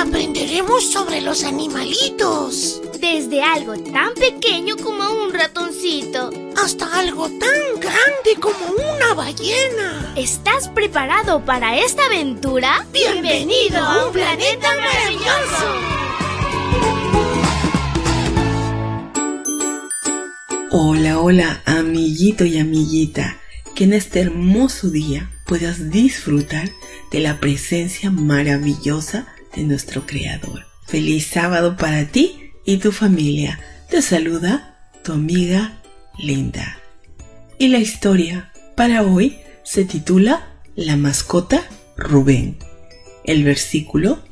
aprenderemos sobre los animalitos. Desde algo tan pequeño como un ratoncito. Hasta algo tan grande como una ballena. ¿Estás preparado para esta aventura? Bienvenido a un planeta maravilloso. Hola, hola, amiguito y amiguita. Que en este hermoso día puedas disfrutar de la presencia maravillosa de nuestro Creador. Feliz sábado para ti y tu familia. Te saluda tu amiga Linda. Y la historia para hoy se titula La mascota Rubén. El versículo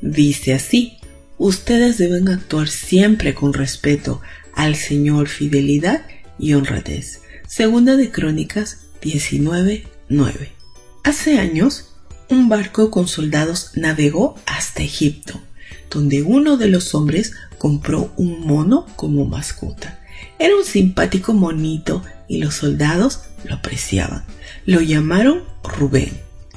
dice así, ustedes deben actuar siempre con respeto al Señor, fidelidad y honradez. Segunda de Crónicas 19.9. Hace años, un barco con soldados navegó hasta Egipto, donde uno de los hombres compró un mono como mascota. Era un simpático monito y los soldados lo apreciaban. Lo llamaron Rubén.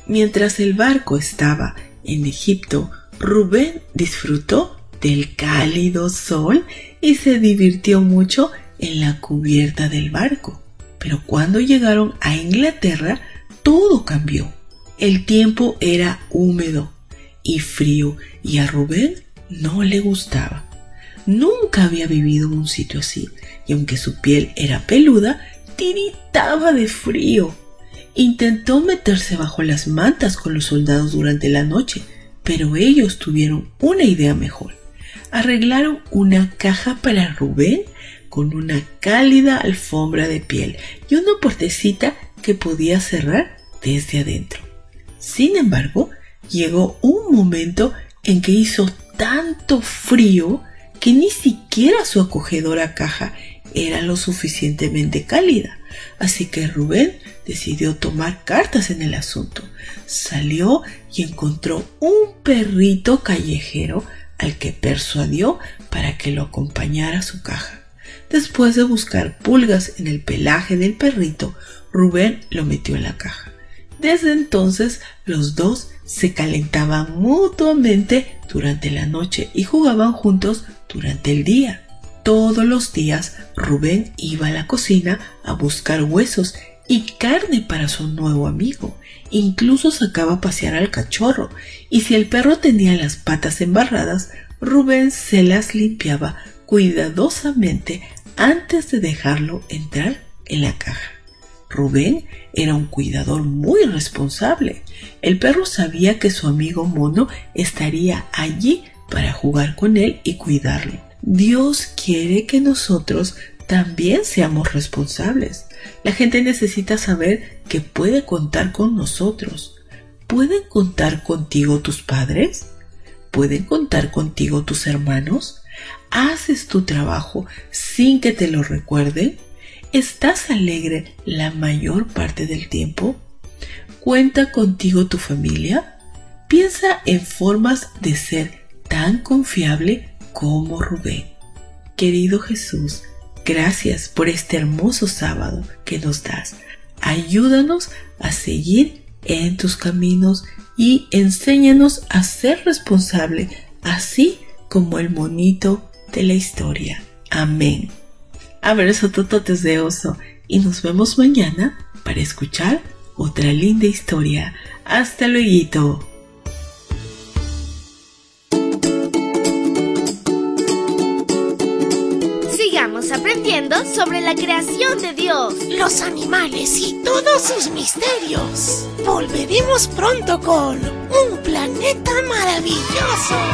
Mientras el barco estaba en Egipto, Rubén disfrutó del cálido sol y se divirtió mucho en la cubierta del barco. Pero cuando llegaron a Inglaterra, todo cambió. El tiempo era húmedo y frío y a Rubén no le gustaba. Nunca había vivido en un sitio así y aunque su piel era peluda, tiritaba de frío. Intentó meterse bajo las mantas con los soldados durante la noche, pero ellos tuvieron una idea mejor. Arreglaron una caja para Rubén con una cálida alfombra de piel y una puertecita que podía cerrar desde adentro. Sin embargo, llegó un momento en que hizo tanto frío que ni siquiera su acogedora caja era lo suficientemente cálida. Así que Rubén decidió tomar cartas en el asunto. Salió y encontró un perrito callejero al que persuadió para que lo acompañara a su caja. Después de buscar pulgas en el pelaje del perrito, Rubén lo metió en la caja. Desde entonces los dos se calentaban mutuamente durante la noche y jugaban juntos durante el día. Todos los días Rubén iba a la cocina a buscar huesos y carne para su nuevo amigo. Incluso sacaba a pasear al cachorro y si el perro tenía las patas embarradas, Rubén se las limpiaba cuidadosamente antes de dejarlo entrar en la caja. Rubén era un cuidador muy responsable. El perro sabía que su amigo mono estaría allí para jugar con él y cuidarlo. Dios quiere que nosotros también seamos responsables. La gente necesita saber que puede contar con nosotros. ¿Pueden contar contigo tus padres? ¿Pueden contar contigo tus hermanos? ¿Haces tu trabajo sin que te lo recuerden? ¿Estás alegre la mayor parte del tiempo? ¿Cuenta contigo tu familia? Piensa en formas de ser tan confiable como Rubén. Querido Jesús, gracias por este hermoso sábado que nos das. Ayúdanos a seguir en tus caminos y enséñanos a ser responsable, así como el monito de la historia. Amén. Abrazo tototes de oso y nos vemos mañana para escuchar otra linda historia. Hasta luego. Sigamos aprendiendo sobre la creación de Dios, los animales y todos sus misterios. Volveremos pronto con un planeta maravilloso.